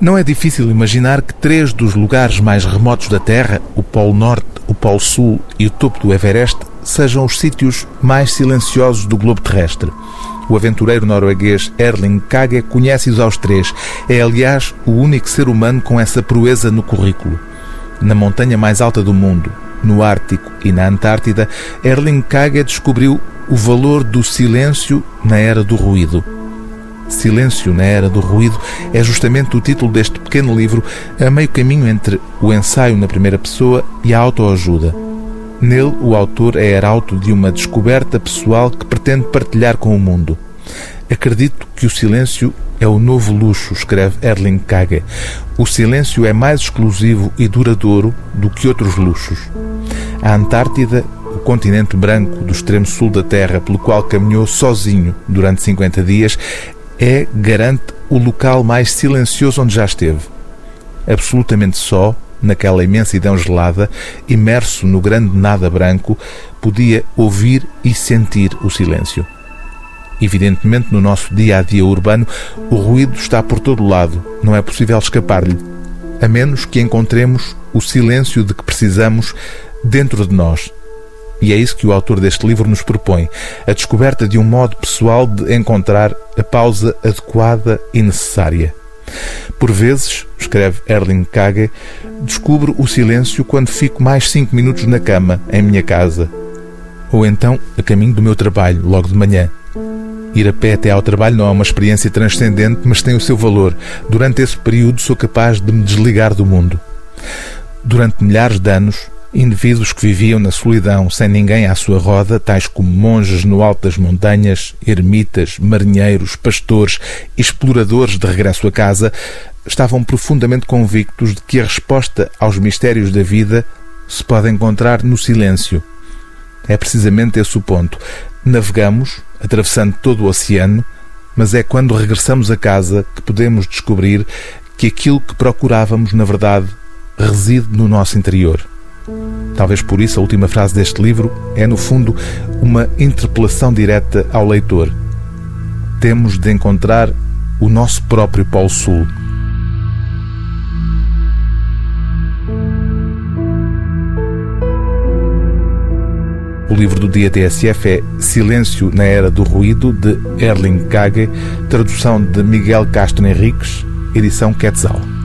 Não é difícil imaginar que três dos lugares mais remotos da Terra, o Polo Norte, o Polo Sul e o topo do Everest, sejam os sítios mais silenciosos do globo terrestre. O aventureiro norueguês Erling Kage conhece-os aos três. É, aliás, o único ser humano com essa proeza no currículo. Na montanha mais alta do mundo, no Ártico e na Antártida, Erling Kage descobriu o valor do silêncio na era do ruído. Silêncio na Era do Ruído é justamente o título deste pequeno livro, a meio caminho entre o ensaio na primeira pessoa e a autoajuda. Nele, o autor é arauto de uma descoberta pessoal que pretende partilhar com o mundo. Acredito que o silêncio é o novo luxo, escreve Erling Kage. O silêncio é mais exclusivo e duradouro do que outros luxos. A Antártida, o continente branco do extremo sul da Terra, pelo qual caminhou sozinho durante 50 dias, é, garante, o local mais silencioso onde já esteve. Absolutamente só, naquela imensidão gelada, imerso no grande nada branco, podia ouvir e sentir o silêncio. Evidentemente, no nosso dia a dia urbano, o ruído está por todo lado, não é possível escapar-lhe, a menos que encontremos o silêncio de que precisamos dentro de nós, e é isso que o autor deste livro nos propõe: a descoberta de um modo pessoal de encontrar a pausa adequada e necessária. Por vezes, escreve Erling Kage, descubro o silêncio quando fico mais cinco minutos na cama, em minha casa. Ou então, a caminho do meu trabalho, logo de manhã. Ir a pé até ao trabalho não é uma experiência transcendente, mas tem o seu valor. Durante esse período sou capaz de me desligar do mundo. Durante milhares de anos, Indivíduos que viviam na solidão, sem ninguém à sua roda, tais como monges no alto das montanhas, ermitas, marinheiros, pastores, exploradores de regresso a casa, estavam profundamente convictos de que a resposta aos mistérios da vida se pode encontrar no silêncio. É precisamente esse o ponto. Navegamos, atravessando todo o oceano, mas é quando regressamos a casa que podemos descobrir que aquilo que procurávamos, na verdade, reside no nosso interior. Talvez por isso a última frase deste livro é, no fundo, uma interpelação direta ao leitor. Temos de encontrar o nosso próprio Polo Sul. O livro do dia TSF é Silêncio na Era do Ruído, de Erling Kage, tradução de Miguel Castro Henriques, edição Quetzal.